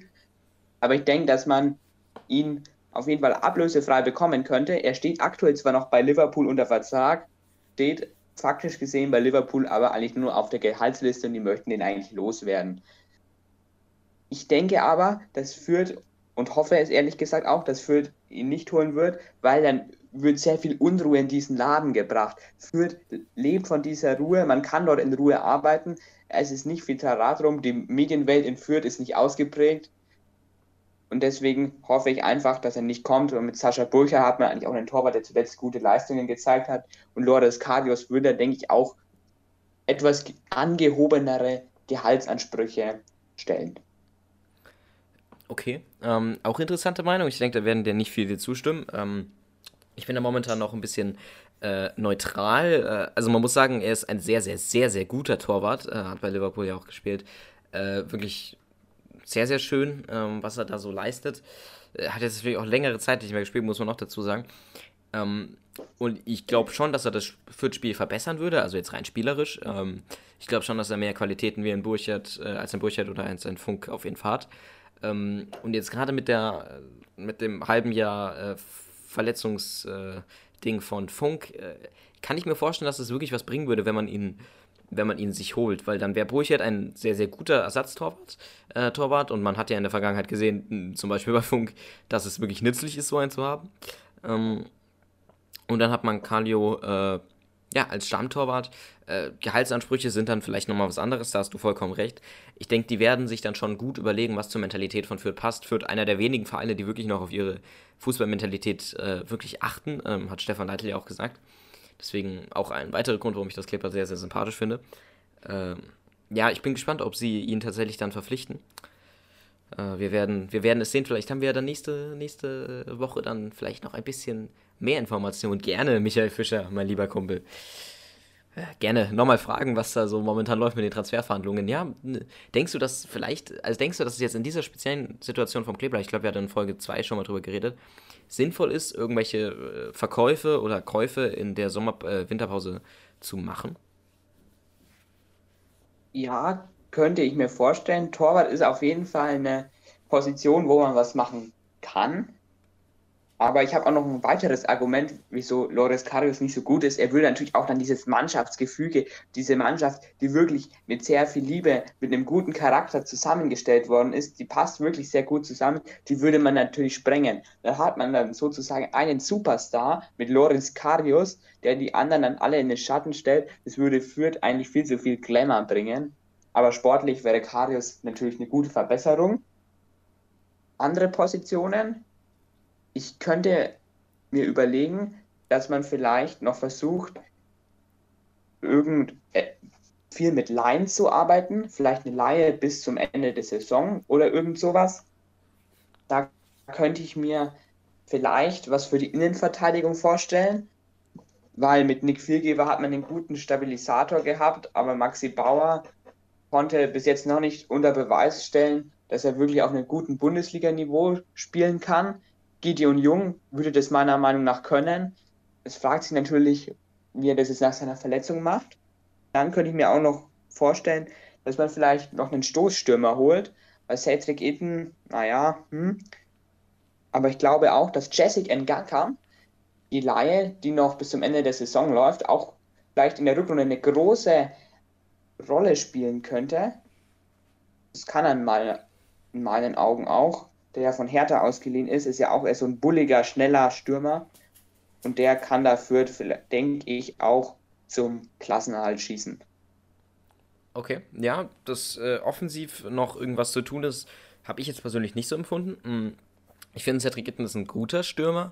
Aber ich denke, dass man ihn auf jeden Fall ablösefrei bekommen könnte. Er steht aktuell zwar noch bei Liverpool unter Vertrag, steht faktisch gesehen bei Liverpool aber eigentlich nur auf der Gehaltsliste und die möchten den eigentlich loswerden. Ich denke aber, das führt und hoffe es ehrlich gesagt auch, dass Fürth ihn nicht holen wird, weil dann wird sehr viel Unruhe in diesen Laden gebracht. Fürth lebt von dieser Ruhe, man kann dort in Ruhe arbeiten, es ist nicht viel Tarat rum, die Medienwelt in Fürth ist nicht ausgeprägt. Und deswegen hoffe ich einfach, dass er nicht kommt. Und mit Sascha Burcher hat man eigentlich auch einen Torwart, der zuletzt gute Leistungen gezeigt hat. Und Lourdes Cardios würde, denke ich, auch etwas angehobenere Gehaltsansprüche stellen. Okay, ähm, auch interessante Meinung. Ich denke, da werden dir nicht viele zustimmen. Ähm, ich bin da momentan noch ein bisschen äh, neutral. Äh, also man muss sagen, er ist ein sehr, sehr, sehr, sehr guter Torwart. Äh, hat bei Liverpool ja auch gespielt. Äh, wirklich sehr, sehr schön, ähm, was er da so leistet. Er hat jetzt natürlich auch längere Zeit nicht mehr gespielt, muss man noch dazu sagen. Ähm, und ich glaube schon, dass er das Fürth-Spiel verbessern würde, also jetzt rein spielerisch. Ähm, ich glaube schon, dass er mehr Qualitäten wie ein Burchert, äh, als ein Burchert oder als ein Funk auf jeden Fall hat. Ähm, und jetzt gerade mit der mit dem halben Jahr äh, Verletzungsding äh, von Funk, äh, kann ich mir vorstellen, dass es das wirklich was bringen würde, wenn man ihn, wenn man ihn sich holt, weil dann wäre Burchert ein sehr, sehr guter Ersatztorwart äh, Torwart, und man hat ja in der Vergangenheit gesehen, zum Beispiel bei Funk, dass es wirklich nützlich ist, so einen zu haben. Ähm, und dann hat man Kalio äh, ja, als Stammtorwart. Äh, Gehaltsansprüche sind dann vielleicht nochmal was anderes, da hast du vollkommen recht. Ich denke, die werden sich dann schon gut überlegen, was zur Mentalität von Fürth passt. Fürth einer der wenigen Vereine, die wirklich noch auf ihre Fußballmentalität äh, wirklich achten, ähm, hat Stefan Leitl ja auch gesagt. Deswegen auch ein weiterer Grund, warum ich das Clipper sehr, sehr sympathisch finde. Ähm, ja, ich bin gespannt, ob sie ihn tatsächlich dann verpflichten. Äh, wir, werden, wir werden es sehen. Vielleicht haben wir dann nächste, nächste Woche dann vielleicht noch ein bisschen mehr Informationen. Gerne, Michael Fischer, mein lieber Kumpel. Äh, gerne nochmal fragen, was da so momentan läuft mit den Transferverhandlungen. Ja, denkst du, dass vielleicht, also denkst du, dass es jetzt in dieser speziellen Situation vom Kleber, ich glaube, wir hatten in Folge 2 schon mal drüber geredet, sinnvoll ist, irgendwelche äh, Verkäufe oder Käufe in der Sommer-Winterpause äh, zu machen? Ja, könnte ich mir vorstellen. Torwart ist auf jeden Fall eine Position, wo man was machen kann. Aber ich habe auch noch ein weiteres Argument, wieso Loris Karius nicht so gut ist. Er würde natürlich auch dann dieses Mannschaftsgefüge, diese Mannschaft, die wirklich mit sehr viel Liebe, mit einem guten Charakter zusammengestellt worden ist, die passt wirklich sehr gut zusammen, die würde man natürlich sprengen. Da hat man dann sozusagen einen Superstar mit Loris Karius, der die anderen dann alle in den Schatten stellt. Das würde Fürth eigentlich viel zu viel Glamour bringen. Aber sportlich wäre Karius natürlich eine gute Verbesserung. Andere Positionen, ich könnte mir überlegen, dass man vielleicht noch versucht, irgend äh, viel mit Laien zu arbeiten, vielleicht eine Laie bis zum Ende der Saison oder irgend sowas. Da könnte ich mir vielleicht was für die Innenverteidigung vorstellen, weil mit Nick Viergeber hat man einen guten Stabilisator gehabt, aber Maxi Bauer konnte bis jetzt noch nicht unter Beweis stellen, dass er wirklich auf einem guten Bundesliga-Niveau spielen kann. Gideon Jung würde das meiner Meinung nach können. Es fragt sich natürlich, wie er das jetzt nach seiner Verletzung macht. Dann könnte ich mir auch noch vorstellen, dass man vielleicht noch einen Stoßstürmer holt, weil Cedric Itten, naja, hm. Aber ich glaube auch, dass Jessic Ngaka, die Laie, die noch bis zum Ende der Saison läuft, auch vielleicht in der Rückrunde eine große Rolle spielen könnte. Das kann er in meinen Augen auch der ja von Hertha ausgeliehen ist, ist ja auch eher so ein bulliger, schneller Stürmer. Und der kann dafür, denke ich, auch zum Klassenerhalt schießen. Okay, ja, dass äh, offensiv noch irgendwas zu tun ist, habe ich jetzt persönlich nicht so empfunden. Hm. Ich finde, Cedric Itten ist ein guter Stürmer.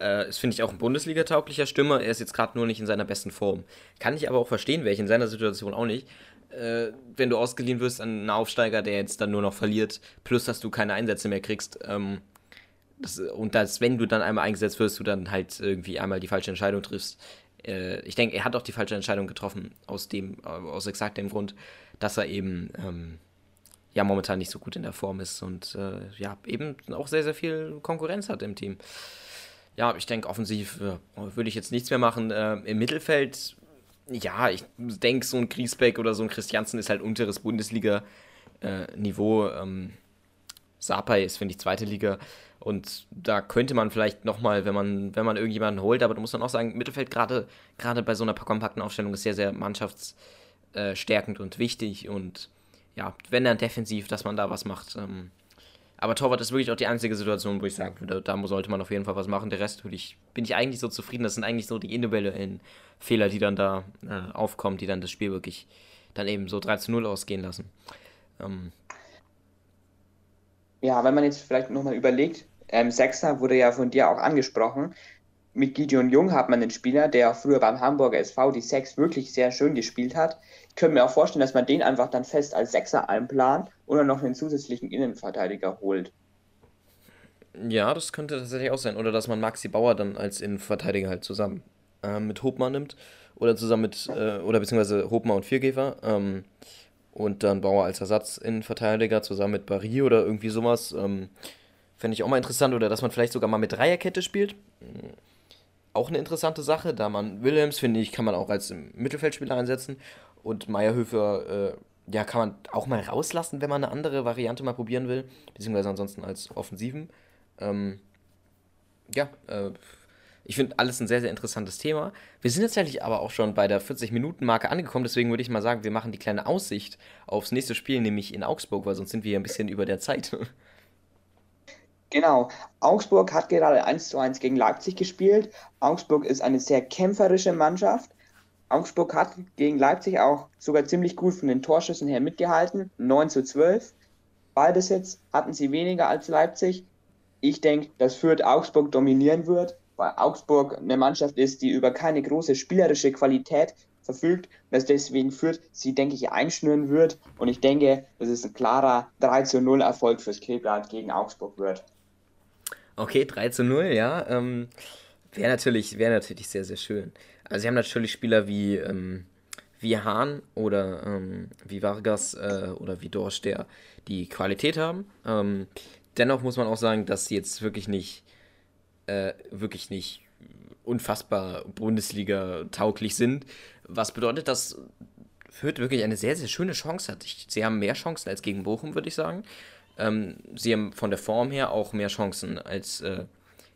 Äh, ist, finde ich, auch ein Bundesliga-tauglicher Stürmer. Er ist jetzt gerade nur nicht in seiner besten Form. Kann ich aber auch verstehen, wäre ich in seiner Situation auch nicht äh, wenn du ausgeliehen wirst an einen Aufsteiger, der jetzt dann nur noch verliert, plus dass du keine Einsätze mehr kriegst. Ähm, das, und dass, wenn du dann einmal eingesetzt wirst, du dann halt irgendwie einmal die falsche Entscheidung triffst. Äh, ich denke, er hat auch die falsche Entscheidung getroffen, aus dem, äh, aus exakt dem Grund, dass er eben ähm, ja momentan nicht so gut in der Form ist und äh, ja, eben auch sehr, sehr viel Konkurrenz hat im Team. Ja, ich denke, offensiv würde ich jetzt nichts mehr machen. Äh, Im Mittelfeld ja, ich denke, so ein Griesbeck oder so ein Christiansen ist halt unteres Bundesliga-Niveau. Äh, ähm, Sapai ist, finde ich, zweite Liga. Und da könnte man vielleicht nochmal, wenn man, wenn man irgendjemanden holt, aber da muss man auch sagen, Mittelfeld gerade gerade bei so einer kompakten Aufstellung ist sehr, sehr mannschaftsstärkend und wichtig. Und ja, wenn dann defensiv, dass man da was macht. Ähm, aber Torwart ist wirklich auch die einzige Situation, wo ich sagen würde, da sollte man auf jeden Fall was machen. Der Rest ich, bin ich eigentlich so zufrieden. Das sind eigentlich so die individuellen Fehler, die dann da äh, aufkommen, die dann das Spiel wirklich dann eben so 3 zu 0 ausgehen lassen. Ähm. Ja, wenn man jetzt vielleicht nochmal überlegt, ähm, Sechser wurde ja von dir auch angesprochen. Mit Gideon Jung hat man einen Spieler, der früher beim Hamburger SV die Sechs wirklich sehr schön gespielt hat könnte mir auch vorstellen, dass man den einfach dann fest als Sechser einplant oder noch einen zusätzlichen Innenverteidiger holt. Ja, das könnte tatsächlich auch sein. Oder dass man Maxi Bauer dann als Innenverteidiger halt zusammen äh, mit Hopmann nimmt. Oder zusammen mit, äh, oder beziehungsweise Hopmann und Viergefer. Ähm, und dann Bauer als Ersatzinnenverteidiger zusammen mit Barry oder irgendwie sowas. Ähm, Fände ich auch mal interessant. Oder dass man vielleicht sogar mal mit Dreierkette spielt. Auch eine interessante Sache, da man Williams, finde ich, kann man auch als Mittelfeldspieler einsetzen. Und Meierhöfer, äh, ja, kann man auch mal rauslassen, wenn man eine andere Variante mal probieren will. Beziehungsweise ansonsten als Offensiven. Ähm, ja, äh, ich finde alles ein sehr, sehr interessantes Thema. Wir sind tatsächlich aber auch schon bei der 40-Minuten-Marke angekommen, deswegen würde ich mal sagen, wir machen die kleine Aussicht aufs nächste Spiel, nämlich in Augsburg, weil sonst sind wir ja ein bisschen über der Zeit. Genau. Augsburg hat gerade 1 zu 1 gegen Leipzig gespielt. Augsburg ist eine sehr kämpferische Mannschaft. Augsburg hat gegen Leipzig auch sogar ziemlich gut von den Torschüssen her mitgehalten. 9 zu 12. Ballbesitz hatten sie weniger als Leipzig. Ich denke, dass Fürth Augsburg dominieren wird. weil Augsburg eine Mannschaft ist, die über keine große spielerische Qualität verfügt, dass deswegen führt, sie, denke ich, einschnüren wird. Und ich denke, dass es ein klarer 3 zu 0 Erfolg fürs Kleeblatt gegen Augsburg wird. Okay, 3 zu 0, ja. Ähm, wäre natürlich, wär natürlich sehr, sehr schön. Also sie haben natürlich Spieler wie, ähm, wie Hahn oder ähm, wie Vargas äh, oder wie Dorsch, der die Qualität haben. Ähm, dennoch muss man auch sagen, dass sie jetzt wirklich nicht, äh, wirklich nicht unfassbar Bundesliga-tauglich sind. Was bedeutet, dass Fürth wirklich eine sehr, sehr schöne Chance hat. Ich, sie haben mehr Chancen als gegen Bochum, würde ich sagen. Ähm, sie haben von der Form her auch mehr Chancen als äh,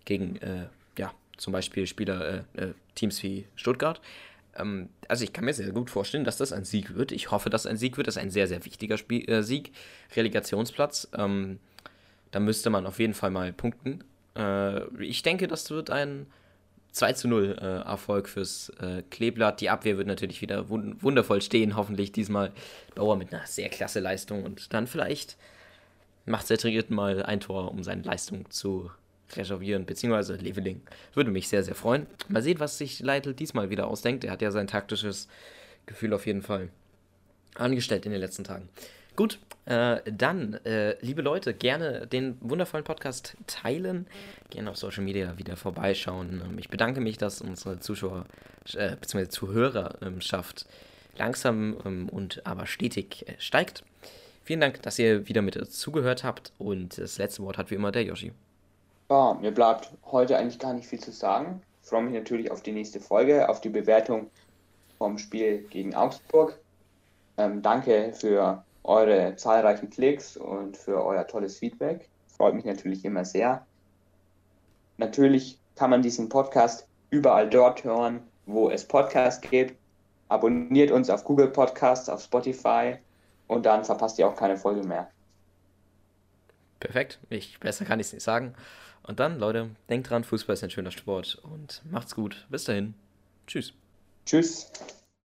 gegen, äh, zum Beispiel Spieler, äh, äh Teams wie Stuttgart. Ähm, also ich kann mir sehr gut vorstellen, dass das ein Sieg wird. Ich hoffe, dass ein Sieg wird. Das ist ein sehr, sehr wichtiger Spiel, äh, Sieg. Relegationsplatz. Ähm, da müsste man auf jeden Fall mal punkten. Äh, ich denke, das wird ein 2 zu 0 äh, Erfolg fürs Kleeblatt. Die Abwehr wird natürlich wieder wund wundervoll stehen, hoffentlich diesmal. Bauer mit einer sehr klasse Leistung und dann vielleicht macht dritten Mal ein Tor, um seine Leistung zu reservieren, beziehungsweise Leveling. Würde mich sehr, sehr freuen. Mal sehen, was sich Leitl diesmal wieder ausdenkt. Er hat ja sein taktisches Gefühl auf jeden Fall angestellt in den letzten Tagen. Gut, äh, dann, äh, liebe Leute, gerne den wundervollen Podcast teilen, gerne auf Social Media wieder vorbeischauen. Ähm, ich bedanke mich, dass unsere Zuschauer äh, bzw. Zuhörerschaft langsam ähm, und aber stetig äh, steigt. Vielen Dank, dass ihr wieder mit zugehört habt und das letzte Wort hat wie immer der Yoshi. Ja, mir bleibt heute eigentlich gar nicht viel zu sagen. Ich freue mich natürlich auf die nächste Folge, auf die Bewertung vom Spiel gegen Augsburg. Ähm, danke für eure zahlreichen Klicks und für euer tolles Feedback. Freut mich natürlich immer sehr. Natürlich kann man diesen Podcast überall dort hören, wo es Podcasts gibt. Abonniert uns auf Google Podcasts, auf Spotify und dann verpasst ihr auch keine Folge mehr. Perfekt. Ich, besser kann ich es nicht sagen. Und dann, Leute, denkt dran, Fußball ist ein schöner Sport und macht's gut. Bis dahin. Tschüss. Tschüss.